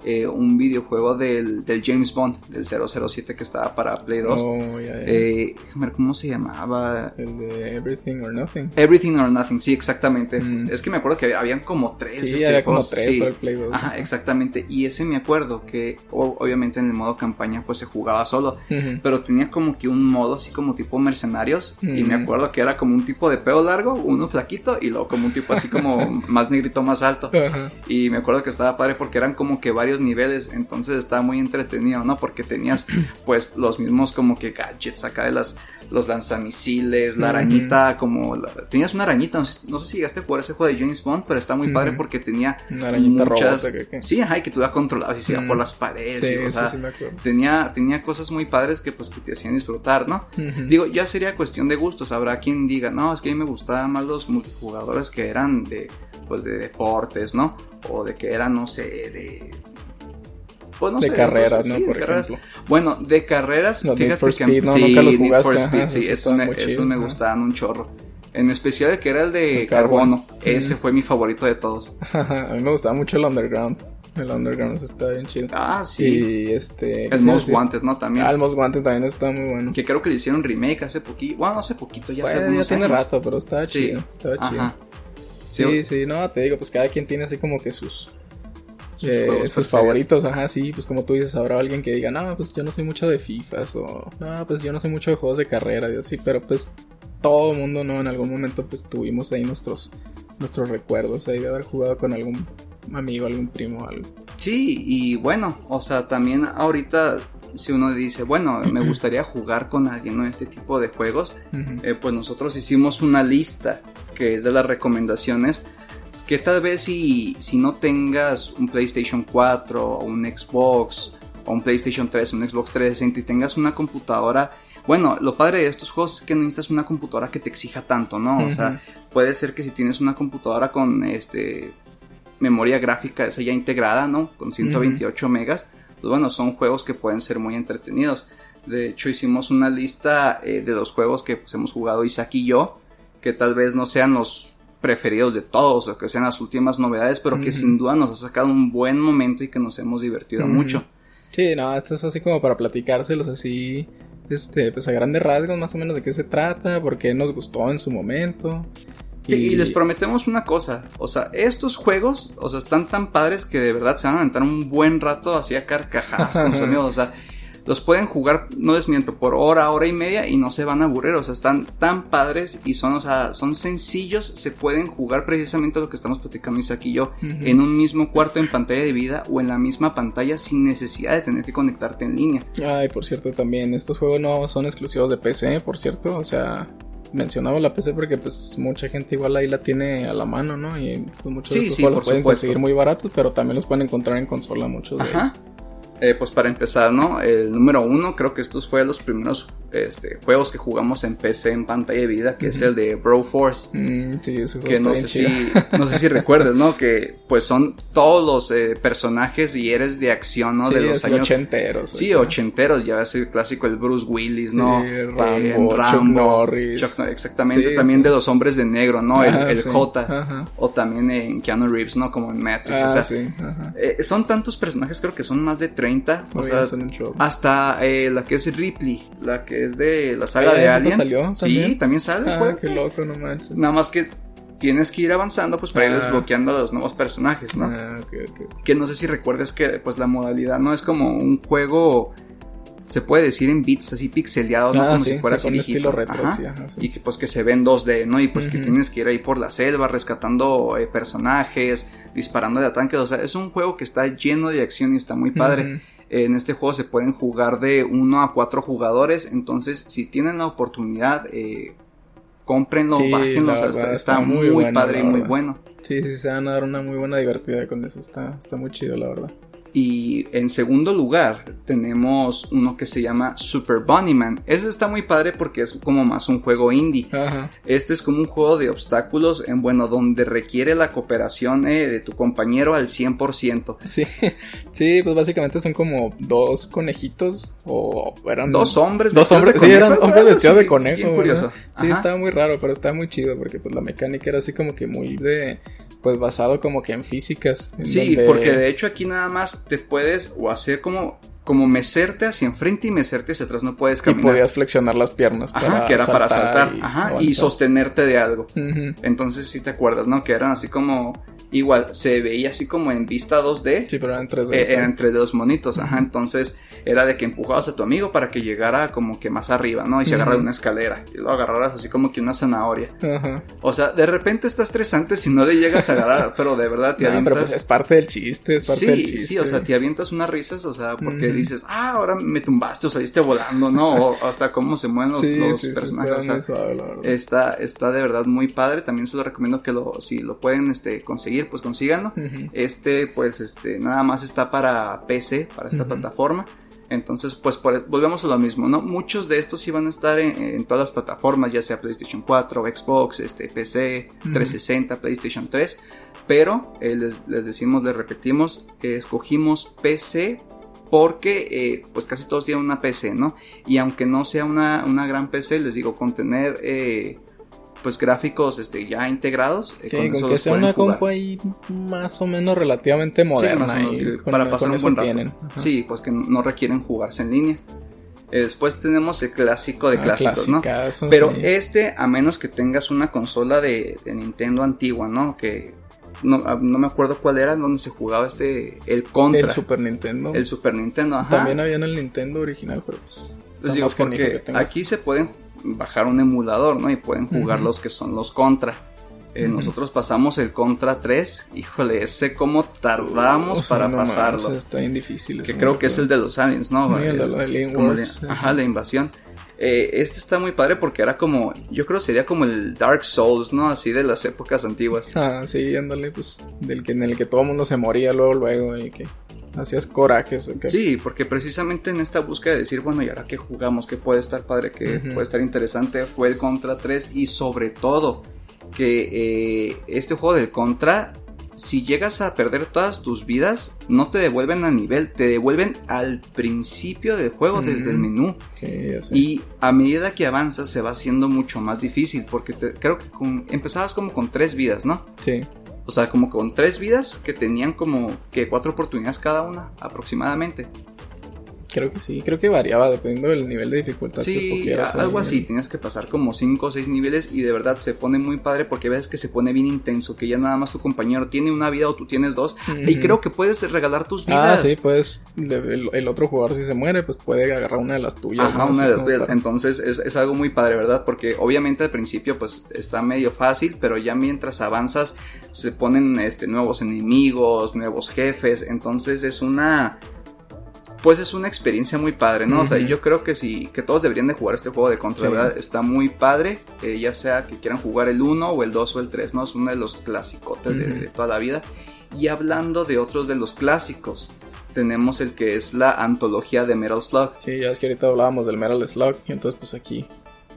eh, un videojuego del, del James Bond, del 007 que estaba para Play 2. Oh, ya, ya. Eh, cómo se llamaba. El de Everything or Nothing. Everything or Nothing, sí, exactamente. Mm. Es que me acuerdo que habían como tres. Sí, este, había como tres sí. para el Play 2. Ajá, exactamente. Y ese me acuerdo que obviamente en el modo campaña pues se jugaba solo. Ujú. Pero tenía como que un modo así como tipo mercenarios. Y Mm. me acuerdo que era como un tipo de pelo largo, uno flaquito y luego como un tipo así como más negrito, más alto. Ajá. Y me acuerdo que estaba padre porque eran como que varios niveles, entonces estaba muy entretenido, ¿no? Porque tenías pues los mismos como que gadgets acá de las los lanzamisiles, la arañita como la- tenías una arañita, no sé, no sé si llegaste a jugar ese juego de James Bond, pero está muy padre porque tenía Una arañita muchas que- Sí, ajá, y que tú la controlabas y se iba por las paredes, Sí, y, o sea, sí, me tenía tenía cosas muy padres que pues que te hacían disfrutar, ¿no? Digo, ya sería cuestión de gustos. Habrá quien diga, no, es que a mí me gustaban más los multijugadores que eran de, pues, de deportes, ¿no? O de que eran, no sé, de... Pues, no de sé, carreras, cosas- ¿no? sí, de Por carreras. ejemplo. Bueno, de carreras, Need fíjate for que Speed, ¿no? sí, Nunca los Need for jugaste, Speed, ajá, sí, esos me, esos chidos, me gustaban un chorro. En especial el que era el de Carbono. carbono. Ese fue mi favorito de todos. a mí me gustaba mucho el Underground. El Underground está bien chido. Ah, sí. Y este. el Most Wanted, ¿no? También. Ah, el Most Wanted también está muy bueno. Que creo que le hicieron remake hace poquito. Bueno, hace poquito, ya hace Bueno, ya algunos tiene años. rato, pero estaba Sí. chido. Estaba chido. Sí, sí, no, te digo, pues cada quien tiene así como que sus. Sus eh, juegos sus favoritos, ajá, sí, pues como tú dices, habrá alguien que diga, no, pues yo no soy mucho de FIFAs, o no, pues yo no soy mucho de juegos de carrera, y así, pero pues todo el mundo, ¿no? En algún momento, pues tuvimos ahí nuestros, nuestros recuerdos ahí de haber jugado con algún amigo, algún primo, algo. Sí, y bueno, o sea, también ahorita si uno dice, bueno, me gustaría jugar con alguien, ¿no? Este tipo de juegos, eh, pues nosotros hicimos una lista que es de las recomendaciones que tal vez si, si no tengas un PlayStation 4 o un Xbox o un PlayStation 3, un Xbox 360 y tengas una computadora, bueno, lo padre de estos juegos es que no necesitas una computadora que te exija tanto, ¿no? O sea, puede ser que si tienes una computadora con este memoria gráfica esa ya integrada, ¿no? Con 128 megas, pues bueno, son juegos que pueden ser muy entretenidos. De hecho, hicimos una lista eh, de los juegos que pues, hemos jugado Isaac y yo, que tal vez no sean los preferidos de todos, o que sean las últimas novedades, pero que sin duda nos ha sacado un buen momento y que nos hemos divertido mucho. Sí, no, esto es así como para platicárselos así, este, pues a grandes rasgos más o menos de qué se trata, por qué nos gustó en su momento. Sí, y les prometemos una cosa, o sea, estos juegos, o sea, están tan padres que de verdad se van a aventar un buen rato así a carcajadas con sus amigos, o sea, los pueden jugar, no desmiento, por hora, hora y media y no se van a aburrir, o sea, están tan padres y son, o sea, son sencillos, se pueden jugar precisamente lo que estamos platicando Isaac y yo, en un mismo cuarto en pantalla de vida o en la misma pantalla sin necesidad de tener que conectarte en línea. Ay, por cierto, también estos juegos no son exclusivos de PC, por cierto, o sea, mencionamos la PC porque pues mucha gente igual ahí la tiene a la mano, ¿no? Y pues, muchos Sí, de estos sí, juegos los pueden supuesto. conseguir muy baratos, pero también los pueden encontrar en consola muchos de Ajá. Eh, pues para empezar, ¿no? El número uno, creo que estos fue los primeros este, juegos que jugamos en PC en pantalla de vida, que es el de Bro Force. Mm, sí, Que no sé, si, no sé si recuerdes, ¿no? Que pues son todos los eh, personajes y eres de acción, ¿no? Sí, de los años ochenteros. Sí, ochenteros, ya ves el clásico el Bruce Willis, ¿no? Sí, Eh, Rambo, Chuck Norris. Chuck Norris, exactamente. También de los hombres de negro, ¿no? El, Ajá, el. J. Ajá. O también en Keanu Reeves, ¿no? Como en Matrix. Ah, o sea, sí, ajá. eh, son tantos personajes, creo que son más de 30. O Muy sea, bien, hasta eh, la que es Ripley, la que es de la saga de ¿esta Alien. salió Sí, también? también sale. Ah, qué loco, no manches. Nada más que tienes que ir avanzando pues para ir Ah. desbloqueando a los nuevos personajes, ¿no? Ah. Que no sé si recuerdes que pues la modalidad no es como un juego, se puede decir en bits así pixeleado, ¿no? Ah, como sí, si fuera sí, así estilo retro, Ajá. sí, ajá, sí. Y que pues que se ve en 2D, ¿no? Y pues que tienes que ir ahí por la selva rescatando eh, personajes, disparando de tanques, o sea, es un juego que está lleno de acción y está muy padre. Ujú. En este juego se pueden jugar de 1 a 4 jugadores, entonces si tienen la oportunidad, eh, cómprenlo, Sí, bájenlo, la o sea, está, muy, muy bueno, padre y muy bueno. Sí, sí, se van a dar una muy buena divertida con eso. Está, está muy chido, la verdad. Y en segundo lugar tenemos uno que se llama Super Bunnyman. Ese está muy padre porque es como más un juego indie. Ajá. Este es como un juego de obstáculos en bueno donde requiere la cooperación eh, de tu compañero al 100%. Sí, sí, pues básicamente son como dos conejitos o eran Dos hombres Dos de hombres, sí, eran hombres vestidos de conejo. Bien curioso. Sí, estaba muy raro, pero está muy chido porque pues la mecánica era así como que muy de, pues basado como que en físicas. en Sí, donde- porque de hecho aquí nada más te puedes o hacer como, como mecerte hacia enfrente y mecerte hacia atrás, no puedes Y caminar. podías flexionar las piernas Ajá, que era para saltar, y ajá, y sostenerte de algo. Ujú. Entonces sí te acuerdas, ¿no? Que eran así como, igual, se veía así como en vista 2D, Sí, pero eran 3D. eh, eran entre dos monitos, ajá, entonces era de que empujabas a tu amigo para que llegara como que más arriba, ¿no? Y se Ujú. agarra de una escalera y lo agarraras así como que una zanahoria. Ajá. O sea, de repente está estresante si no le llegas a agarrar, pero de verdad te No, avientas... pero pues es parte del chiste, es parte Sí, del chiste. sí, o sea, te avientas unas risas, o sea, porque dices, ah, ahora me tumbaste o saliste volando, ¿no? O hasta cómo se mueven los, Sí, los sí, personajes, está o sea, suave, está, está de verdad muy padre, también se lo recomiendo que lo, si lo pueden este, conseguir, pues consíganlo. Este, pues, este, nada más está para PC, para esta plataforma. Entonces, pues por- volvemos a lo mismo, ¿no? Muchos de estos sí van a estar en, en todas las plataformas, ya sea PlayStation 4, Xbox, este, PC, Ujú. 360, PlayStation 3. Pero eh, les, les decimos, les repetimos, eh, escogimos PC porque eh, pues casi todos tienen una PC, ¿no? Y aunque no sea una, una gran PC, les digo, con tener eh, pues gráficos este, ya integrados, eh, Sí, con con, eso que sea una compu ahí más o menos relativamente moderna. Sí, menos, con- para pasar un buen rato. Sí, pues que no requieren jugarse en línea. Eh, Después tenemos el clásico de Ah, clásicos, ¿no? Pero sí. este, a menos que tengas una consola de, de Nintendo antigua, ¿no? Que no, ah, no me acuerdo cuál era, donde se jugaba este, el Contra. El Super Nintendo. El Super Nintendo, ajá. También había en el Nintendo original, pero pues. Está digo, porque aquí se pueden bajar un emulador, ¿no? Y pueden jugar los que son los Contra. Eh. Nosotros pasamos el Contra 3. Híjole, ese cómo tardamos para no pasarlo. manches, está bien difícil. que creo que es el de los aliens, ¿no? Sí, el de los Alien como Worlds, de- ajá. ajá, la invasión. Eh, este está muy padre porque era como, yo creo sería como el Dark Souls, ¿no? Así de las épocas antiguas. Ah, sí, ándale, pues. Del que, en el que todo el mundo se moría luego, luego. Y que hacías corajes. ¿ok? Sí, porque precisamente en esta búsqueda de decir, bueno, ¿y ahora qué jugamos? ¿Qué puede estar padre? ¿Qué puede estar interesante? Fue el Contra 3 y sobre todo que eh, este juego del Contra, si llegas a perder todas tus vidas, no te devuelven a nivel, te devuelven al principio del juego desde el menú. Sí, ya sé. Y a medida que avanzas se va haciendo mucho más difícil porque te- creo que con- empezabas como con tres vidas, ¿no? Sí. O sea, como con tres vidas que tenían como que cuatro oportunidades cada una aproximadamente. Creo que sí. Creo que variaba dependiendo del nivel de dificultad que Sí, a- algo así, tenías que pasar como 5 o 6 niveles y de verdad se pone muy padre porque ves que se pone bien intenso, que ya nada más tu compañero tiene una vida o tú tienes dos y creo que puedes regalar tus Ah, vidas. sí, pues el, el otro jugador si se muere, pues puede agarrar una de las tuyas. Ajá, una de las tuyas. para- Entonces es, es algo muy padre, ¿verdad? Porque obviamente al principio pues está medio fácil, pero ya mientras avanzas se ponen este, nuevos enemigos, nuevos jefes, entonces es una... Pues es una experiencia muy padre, ¿no? O sea, yo creo que sí, que todos deberían de jugar este juego de contra, Sí. ¿verdad? Está muy padre, eh, ya sea que quieran jugar el 1 o el 2 o el 3, ¿no? Es uno de los clasicotes de- toda la vida. Y hablando de otros de los clásicos, tenemos el que es la antología de Metal Slug. Sí, ya es que ahorita hablábamos del Metal Slug. Y entonces, pues aquí,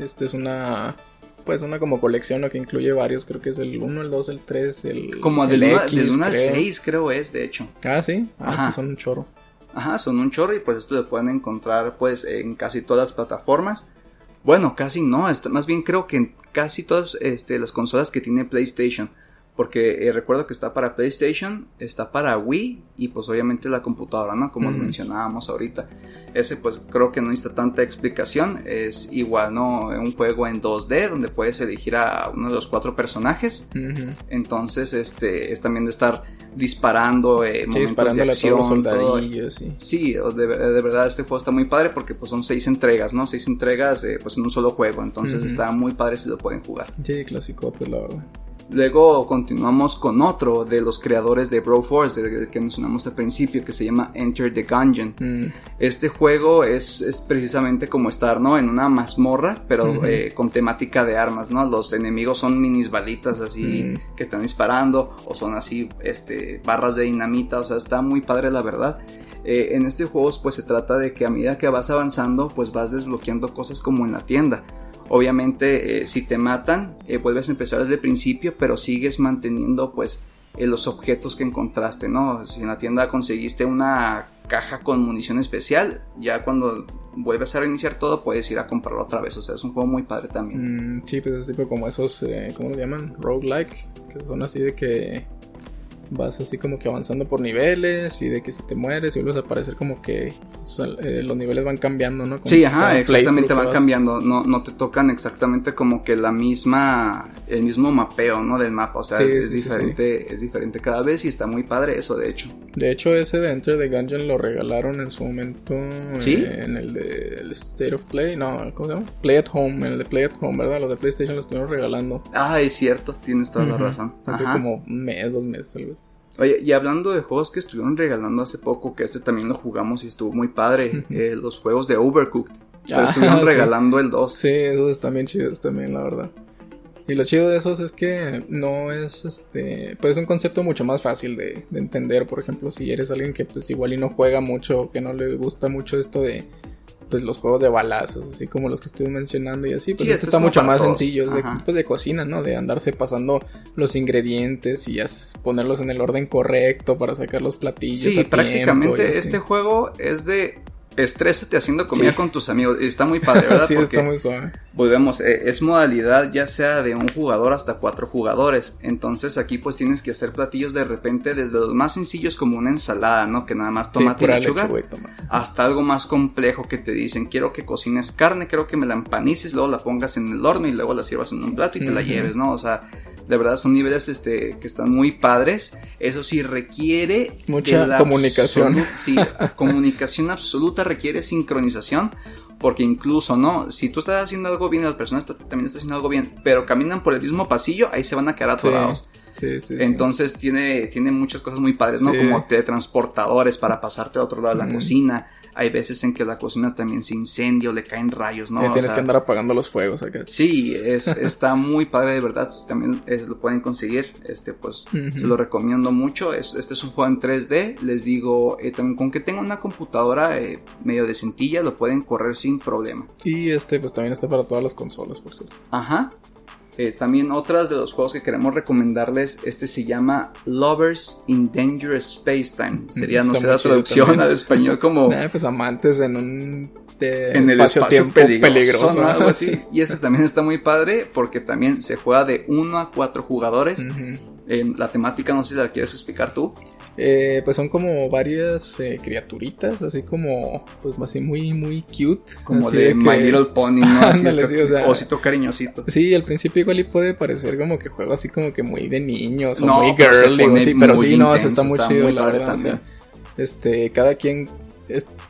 este es una. Pues una como colección, ¿no? que incluye varios. Creo que es el 1, el 2, el 3, el. Como el del 1 X, al creo. 6 creo es, de hecho. Ah, sí. Ah, Ajá. pues son un chorro. Ajá, son un chorro y pues esto lo pueden encontrar pues en casi todas las plataformas. Bueno, casi no, más bien creo que en casi todas este, las consolas que tiene PlayStation. Porque eh, recuerdo que está para PlayStation, está para Wii y pues obviamente la computadora, ¿no? Como mencionábamos ahorita. Ese pues creo que no necesita tanta explicación. Es igual, ¿no? Un juego en 2D donde puedes elegir a uno de los cuatro personajes. Entonces, este es también de estar disparando, eh, sí, disparando a todos los soldadillos, sí. Sí, de, verdad este juego está muy padre porque pues son seis entregas, ¿no? Seis entregas eh, pues en un solo juego. Entonces está muy padre si lo pueden jugar. Sí, clasicote, la verdad. Luego continuamos con otro de los creadores de Broforce, el que mencionamos al principio, que se llama Enter the Gungeon. Mm. Este juego es, precisamente como estar ¿no? en una mazmorra, pero eh, con temática de armas. ¿no? Los enemigos son minis balitas así mm. que están disparando, o son así este, barras de dinamita, o sea, está muy padre la verdad. Eh, en este juego pues se trata de que a medida que vas avanzando pues vas desbloqueando cosas como en la tienda Obviamente, eh, si te matan, eh, vuelves a empezar desde el principio, pero sigues manteniendo pues eh, los objetos que encontraste, ¿no? Si en la tienda conseguiste una caja con munición especial, ya cuando vuelves a reiniciar todo puedes ir a comprarlo otra vez. O sea, es un juego muy padre también. Mm, sí, pues es tipo como esos, ¿cómo se llaman? Roguelike, que son así de que vas así como que avanzando por niveles y de que si te mueres y vuelves a aparecer como que eh, los niveles van cambiando, ¿no? sí, ajá, exactamente van cambiando, no, no te tocan exactamente como que la misma, el mismo mapeo, ¿no? Del mapa, o sea, es diferente, es diferente cada vez y está muy padre eso, de hecho. De hecho, ese de Enter the Gungeon lo regalaron en su momento eh, en el de State of Play, no, ¿cómo se llama? Play at Home, en el de Play at Home, ¿verdad? Los de PlayStation los estuvieron regalando. Ah, es cierto, tienes toda la razón. Hace como un mes, dos meses, algo así. Oye, y hablando de juegos que estuvieron regalando hace poco, que este también lo jugamos y estuvo muy padre, eh, los juegos de Overcooked. Pero estuvieron regalando el 2. Sí, esos están bien chidos también, la verdad. Y lo chido de esos es que no es este. Pues es un concepto mucho más fácil de, de entender. Por ejemplo, si eres alguien que pues igual y no juega mucho, que no le gusta mucho esto de pues los juegos de balazos, así como los que estoy mencionando y así, pues este está mucho más sencillo, de, pues de cocina, ¿no? De andarse pasando los ingredientes y ponerlos en el orden correcto para sacar los platillos. Sí, prácticamente este juego es de estrésate haciendo comida con tus amigos. Está muy padre, ¿verdad? sí, está muy suave. Volvemos, eh, es modalidad ya sea de un jugador hasta cuatro jugadores. Entonces aquí pues tienes que hacer platillos de repente desde los más sencillos como una ensalada, ¿no? Que nada más tomate y lechuga. hasta algo más complejo que te dicen, quiero que cocines carne, quiero que me la empanices, luego la pongas en el horno y luego la sirvas en un plato y te la lleves, ¿no? O sea, de verdad son niveles este, que están muy padres. Eso sí requiere mucha comunicación. Sí, comunicación absoluta requiere sincronización. Porque incluso, ¿no? Si tú estás haciendo algo bien y la persona también está haciendo algo bien, pero caminan por el mismo pasillo, ahí se van a quedar atorados. Sí, sí, Entonces Tiene, tiene muchas cosas muy padres, ¿no? Como teletransportadores para pasarte a otro lado de la cocina hay veces en que la cocina también se incendia o le caen rayos, ¿no? tienes que andar apagando los fuegos acá. Sí, es, está muy padre de verdad. También lo pueden conseguir. Este, pues, se lo recomiendo mucho. este es un juego en 3D. Les digo, eh, también con que tengan una computadora eh, medio de cintilla, lo pueden correr sin problema. Y este, pues también está para todas las consolas, por cierto. Ajá. Eh, también otras de los juegos que queremos recomendarles, este se llama Lovers in Dangerous Space Time. Sería, no sé, la traducción al español como... Eh, pues amantes en un... en el espacio peligroso, algo así. Y este también está muy padre porque también se juega de 1 a 4 jugadores. La temática, no sé si la quieres explicar tú. Eh, pues son como varias eh, criaturitas, así como, pues así muy, muy cute. Como de, My Little Pony, ¿no? Así osito cariñosito. Sí, al principio igual y puede parecer como que juego así como que muy de niños o muy girly, sí, pero sí, no, está muy chido, la verdad. este, cada quien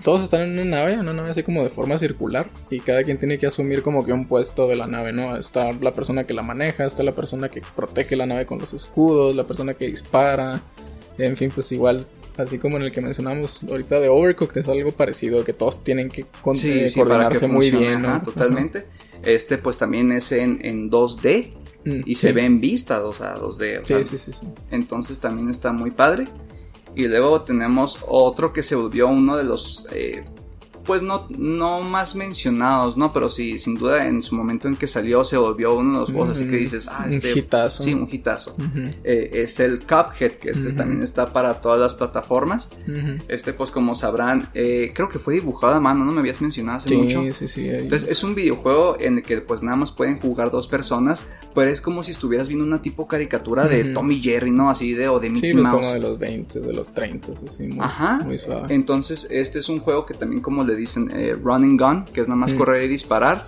todos están en una nave, una nave así como de forma circular y cada quien tiene que asumir como que un puesto de la nave, ¿no? Está la persona que la maneja, está la persona que protege la nave con los escudos, la persona que dispara, en fin, pues igual, así como en el que mencionamos ahorita de Overcooked, es algo parecido, que todos tienen que coordinarse muy bien. Totalmente. Este pues también es en, en 2D mm, y se ve en vista, o sea, 2D. sí, sí, sí, Entonces también está muy padre. Y luego tenemos otro que se volvió uno de los... Eh, pues no, no más mencionados, ¿no? Pero sí, sin duda en su momento en que salió se volvió uno de los juegos así que dices, ah, este... Un hitazo. Sí, un hitazo. Eh, es el Cuphead, que este también está para todas las plataformas. Este, pues como sabrán, eh, creo que fue dibujado a mano, ¿no? Me habías mencionado hace mucho. Sí, sí, sí. Entonces es un videojuego en el que pues nada más pueden jugar dos personas, pero es como si estuvieras viendo una tipo caricatura de Tommy Jerry, ¿no? Así de, o de Mickey sí, Mouse. como de los 20, de los 30, así muy, Ajá. muy suave. Entonces, este es un juego que también, como le dicen, eh, run and gun, que es nada más correr y disparar.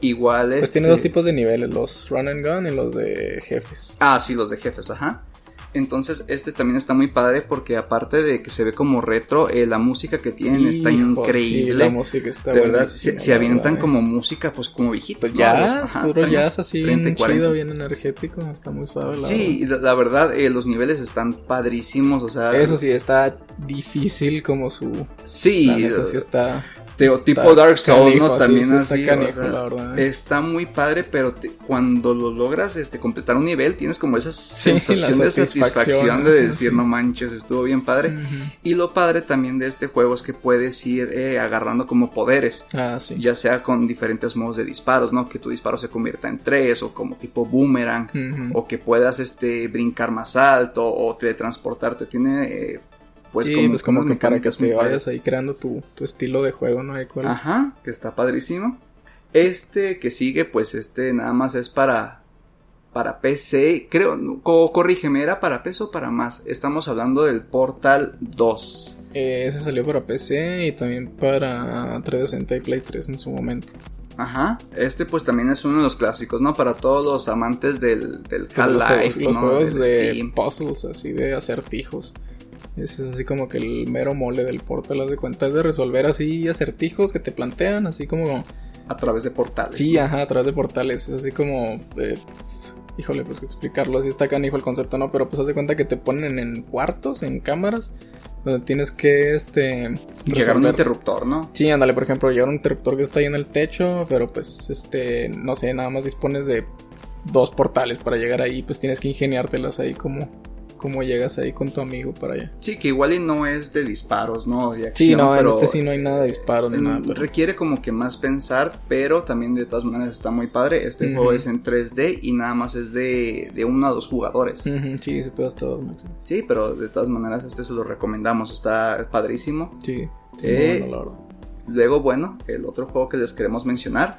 Igual Pues este... tiene dos tipos de niveles, los run and gun y los de jefes. Ah, sí, los de jefes, ajá. Entonces, este también está muy padre porque aparte de que se ve como retro, eh, la música que tienen está increíble. Sí, la música está de verdad, se, se avientan verdad, como música, pues como viejito. Pues ¿no? jazz, Los- ajá, puro jazz así 30 y bien 40. chido, bien energético, está muy suave la Sí, y la, la verdad, eh, los niveles están padrísimos, o sea... verdad. Eso sí, está difícil como su... Sí, neta, sí eh, está... teo- tipo está Dark Souls, canijo, ¿no? También sí, así, Está o canijo, sea, la verdad. Está muy padre, pero te- cuando lo logras este, completar un nivel, tienes como esa sensación de satisfacción de decir, sí. no manches, estuvo bien padre. Y lo padre también de este juego es que puedes ir eh, agarrando como poderes. Ah, sí. Ya sea con diferentes modos de disparos, ¿no? Que tu disparo se convierta en tres, o como tipo boomerang, o que puedas este, brincar más alto, o teletransportarte. Tiene, eh, pues, sí, como, pues como que para que te vayas ahí creando tu, tu estilo de juego, ¿no? Hay cual- Ajá, que está padrísimo. Este que sigue, pues este nada más es para para PC. Creo, co- corrígeme, ¿era para PC o para más? Estamos hablando del Portal 2. Eh, ese salió para PC y también para 360 y Play 3 en su momento. Ajá, este pues también es uno de los clásicos, ¿no? Para todos los amantes del, del los juegos, Half-Life, los ¿no? juegos Del de Steam. puzzles, así de acertijos. Ese es así como que el mero mole del Portal, de cuenta, es de resolver así acertijos que te plantean, así como... A través de portales. Sí, ¿no? ajá, a través de portales, es así como... eh, híjole, pues explicarlo así está canijo el concepto, ¿no? Pero pues haz de cuenta que te ponen en cuartos, en cámaras, donde tienes que, este... Llegar a un interruptor, ¿no? Sí, ándale, por ejemplo, llevar un interruptor que está ahí en el techo, pero pues, este, no sé, nada más dispones de dos portales para llegar ahí, pues tienes que ingeniártelas ahí como, como llegas ahí con tu amigo para allá. Sí, que igual y no es de disparos, ¿no? De acción, Sí, no, en este sí no hay nada de disparo ni nada. pero- Requiere como que más pensar, pero también de todas maneras está muy padre. Este juego es en 3D y nada más es de, de uno a dos jugadores. Sí, se puede hasta dos máximo. Sí, pero de todas maneras este se lo recomendamos, está padrísimo. Sí, sí, Eh, bueno, la verdad. Luego, bueno, el otro juego que les queremos mencionar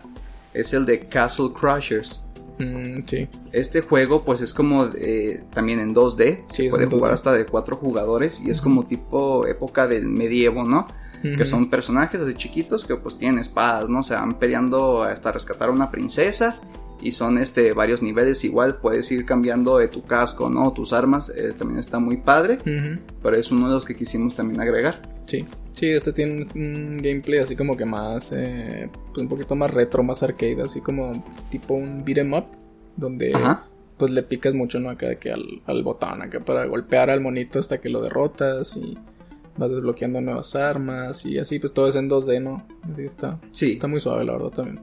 es el de Castle Crushers. Mm, sí, Este juego pues es como eh, también en 2D, Sí, se es puede jugar 2D. hasta de cuatro jugadores y es como tipo época del medievo, ¿no? que son personajes así chiquitos que pues tienen espadas, ¿no? Se van peleando hasta rescatar a una princesa y son este varios niveles igual, puedes ir cambiando de tu casco, ¿no? Tus armas, eh, también está muy padre, pero es uno de los que quisimos también agregar. Sí, sí, este tiene un gameplay así como que más, eh, pues un poquito más retro, más arcade, así como tipo un beat 'em up, donde Ajá. pues le picas mucho, ¿no? Acá que al, al botón, acá para golpear al monito hasta que lo derrotas y vas desbloqueando nuevas armas y así, pues todo es en 2D, ¿no? Así está, Sí. está muy suave, la verdad, también.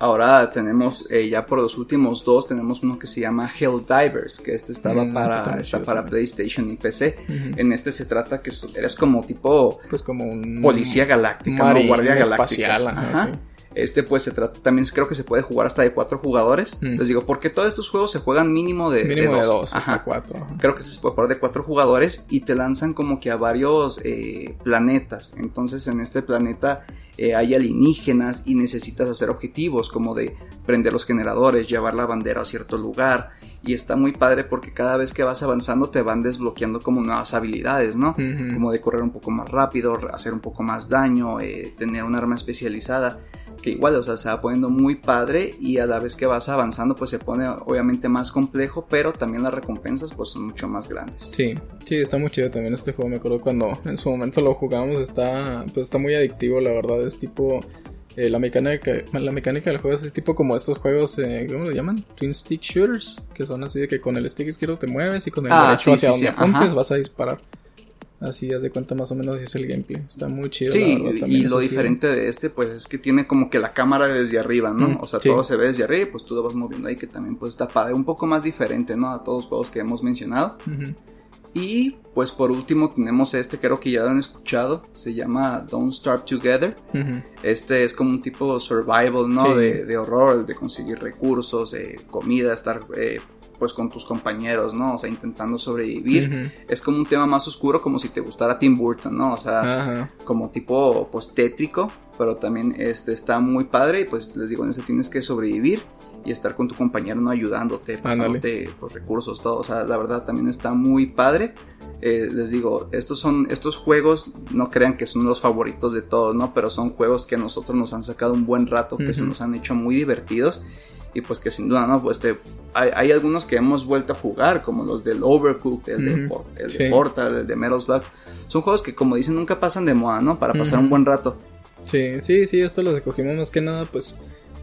Ahora tenemos, eh, ya por los últimos dos, tenemos uno que se llama Helldivers, que este estaba Mm, este para, está muy está para también. PlayStation y PC. En este se trata que eres como tipo Pues como un... policía galáctica, Guardia galáctica. espacial, ajá, Ajá. sí. Este pues se trata también, creo que se puede jugar hasta de cuatro jugadores. Mm. Les digo, porque todos estos juegos se juegan mínimo de, Mínimo de dos. dos, Ajá. hasta cuatro. ajá. Creo que se puede jugar de cuatro jugadores y te lanzan como que a varios eh, planetas. Entonces en este planeta eh, hay alienígenas y necesitas hacer objetivos como de prender los generadores, llevar la bandera a cierto lugar. Y está muy padre porque cada vez que vas avanzando te van desbloqueando como nuevas habilidades, ¿no? Como de correr un poco más rápido, hacer un poco más daño, eh, tener un arma especializada. Que igual, o sea, se va poniendo muy padre y a la vez que vas avanzando pues se pone obviamente más complejo, pero también las recompensas pues son mucho más grandes. Sí, sí, está muy chido también este juego. Me acuerdo cuando en su momento lo jugamos, está, pues está muy adictivo, la verdad. Es tipo. eh, la, mecánica, la mecánica del juego es tipo como estos juegos, eh, ¿cómo le llaman? Twin Stick Shooters, que son así de que con el stick izquierdo te mueves y con el Ah, derecho sí, hacia sí, donde sí, apuntes ajá. vas a disparar. Así, haz de cuenta más o menos así es el gameplay. Está muy chido. Sí, la verdad, y lo así. diferente de este pues es que tiene como que la cámara desde arriba, ¿no? Mm, o sea, sí. todo se ve desde arriba y pues tú lo vas moviendo ahí que también pues está padre, un poco más diferente, ¿no? A todos los juegos que hemos mencionado. Y pues por último tenemos este, creo que ya lo han escuchado, se llama Don't Starve Together. Este es como un tipo survival, ¿no? De, de, horror, de conseguir recursos, de comida, estar eh, pues con tus compañeros, ¿no? O sea, intentando sobrevivir. Es como un tema más oscuro, como si te gustara Tim Burton, ¿no? O sea, como tipo, pues tétrico, pero también este, está muy padre y pues les digo, en ese tienes que sobrevivir y estar con tu compañero, ¿no? Ayudándote, pasándote pues, recursos, todo. O sea, la verdad también está muy padre. Eh, les digo, estos son, estos juegos, no crean que son los favoritos de todos, ¿no? Pero son juegos que a nosotros nos han sacado un buen rato, que se nos han hecho muy divertidos y pues que sin duda, ¿no? Pues te, hay, algunos que hemos vuelto a jugar, como los del Overcooked, el, de, Portal, el de Metal Slug. Son juegos que, como dicen, nunca pasan de moda, ¿no? Para pasar un buen rato. Sí, sí, sí, esto los escogimos más que nada, pues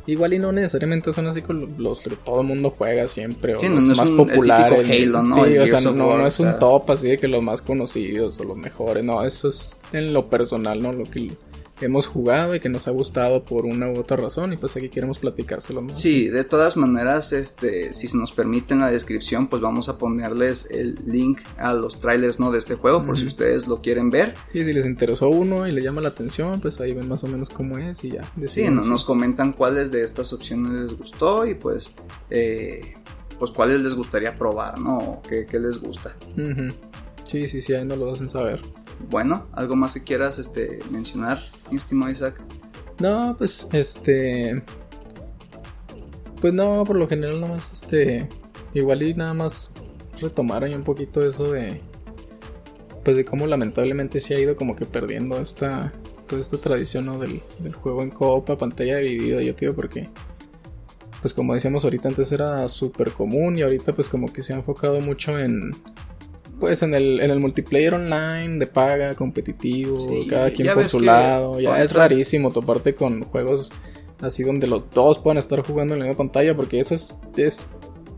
Igual y no necesariamente son así con los que todo el mundo juega siempre. o los más populares. Halo, ¿no? Sí, o sea, no, no, es un top así de que los más conocidos o los mejores. No, eso es en lo personal, ¿no? Lo que hemos jugado y que nos ha gustado por una u otra razón y pues aquí queremos platicárselo más. Sí, de todas maneras, este, si se nos permite en la descripción, pues vamos a ponerles el link a los trailers, ¿no? De este juego, por si ustedes lo quieren ver. Sí, si les interesó uno y le llama la atención, pues ahí ven más o menos cómo es y ya. Sí, nos comentan cuáles de estas opciones les gustó y pues, eh, pues cuáles les gustaría probar, ¿no? ¿Qué, qué les gusta? Sí, sí, sí, ahí nos lo hacen saber. Bueno, ¿algo más que quieras este, mencionar, mi estimado Isaac? No, pues este. Pues no, por lo general, nada más este. Igual y nada más retomar ahí un poquito eso de. Pues de cómo lamentablemente se ha ido como que perdiendo esta. Toda esta tradición del, del juego en copa, pantalla dividida, yo tío, porque. Pues como decíamos ahorita, antes era súper común y ahorita pues como que se ha enfocado mucho en pues en el, en el multiplayer online de paga, competitivo, cada quien por su lado. Ya es rarísimo toparte con juegos así donde los dos puedan estar jugando en la misma pantalla, porque eso es, es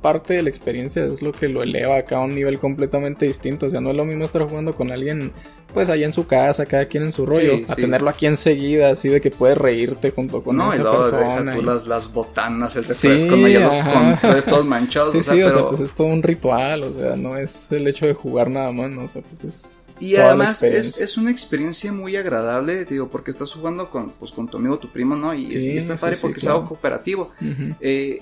parte de la experiencia, es lo que lo eleva acá a un nivel completamente distinto. O sea, no es lo mismo estar jugando con alguien pues allá en su casa, cada quien en su rollo, a tenerlo aquí enseguida, así de que puedes reírte junto con no, esa y luego persona. Tú las, las botanas, el refresco, sí, ya los controles todos manchados. Sí, o sea, sí, o sea, pues es todo un ritual, o sea, no es el hecho de jugar nada más, ¿no? O sea, pues es... Y además es, es, una experiencia muy agradable, digo, porque estás jugando con, pues, con tu amigo, tu primo, ¿no? Y, está padre porque es algo cooperativo. eh,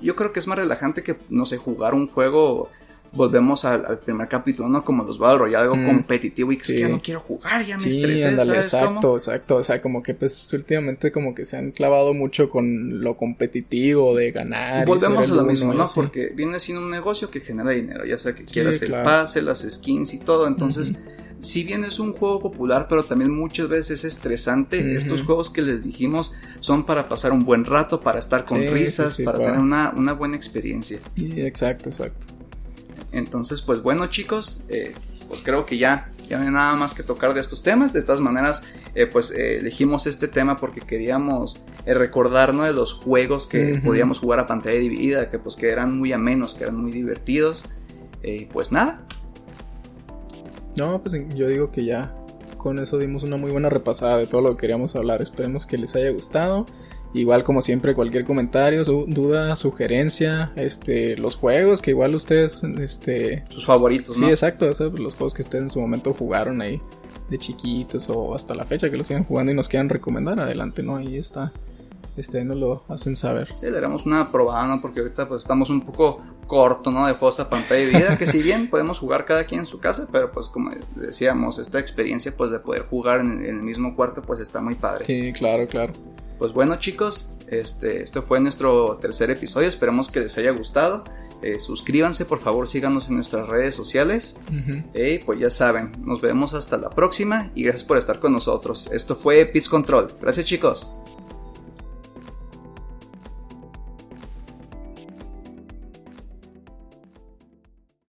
yo creo que es más relajante que, no sé, jugar un juego volvemos al, primer capítulo, ¿no? Como los Battle Royale, algo mm, competitivo y que es que ya no quiero jugar, ya me sí, Ándale, exacto, exacto. O sea, como que pues últimamente como que se han clavado mucho con lo competitivo de ganar. Volvemos a lo mismo, ¿no? Porque viene siendo un negocio que genera dinero, ya sea que quieras el pase, las skins y todo. Entonces, si bien es un juego popular, pero también muchas veces es estresante, estos juegos que les dijimos son para pasar un buen rato, para estar con risas, para tener una, una buena experiencia. Sí, exacto, exacto. Entonces, pues bueno chicos, eh, pues creo que ya, ya no hay nada más que tocar de estos temas. De todas maneras, eh, pues eh, elegimos este tema porque queríamos recordarnos de los juegos que podíamos jugar a pantalla dividida, que pues que eran muy amenos, que eran muy divertidos. pues nada. No, pues yo digo que ya con eso dimos una muy buena repasada de todo lo que queríamos hablar. Esperemos que les haya gustado. Igual como siempre, cualquier comentario, duda, sugerencia, este, los juegos que igual ustedes, este... Sus favoritos, ¿no? Sí, exacto, los juegos que ustedes en su momento jugaron ahí de chiquitos o hasta la fecha que los sigan jugando y nos quieran recomendar, adelante, ¿no? Ahí está, este, nos lo hacen saber. Sí, le daremos una probada, ¿no? Porque ahorita pues estamos un poco corto, ¿no? De juegos a pantalla de vida, que si bien podemos jugar cada quien en su casa, pero pues como decíamos, esta experiencia pues de poder jugar en el mismo cuarto pues está muy padre. Sí, claro, claro. Pues bueno chicos, este, este fue nuestro tercer episodio, esperemos que les haya gustado. Eh, suscríbanse, por favor, síganos en nuestras redes sociales. Y pues ya saben, nos vemos hasta la próxima y gracias por estar con nosotros. Esto fue Pitch Control. Gracias chicos.